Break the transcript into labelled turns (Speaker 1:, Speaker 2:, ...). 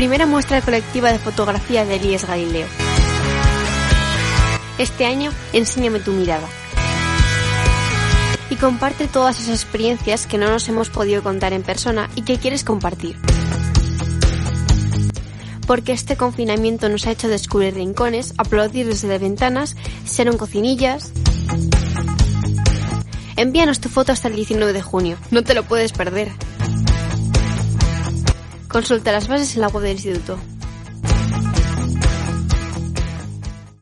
Speaker 1: primera muestra colectiva de fotografía de Elías Galileo. Este año, enséñame tu mirada. Y comparte todas esas experiencias que no nos hemos podido contar en persona y que quieres compartir. Porque este confinamiento nos ha hecho descubrir rincones, aplaudir desde ventanas, ser un cocinillas. Envíanos tu foto hasta el 19 de junio, no te lo puedes perder. Consulta las bases en la web del instituto.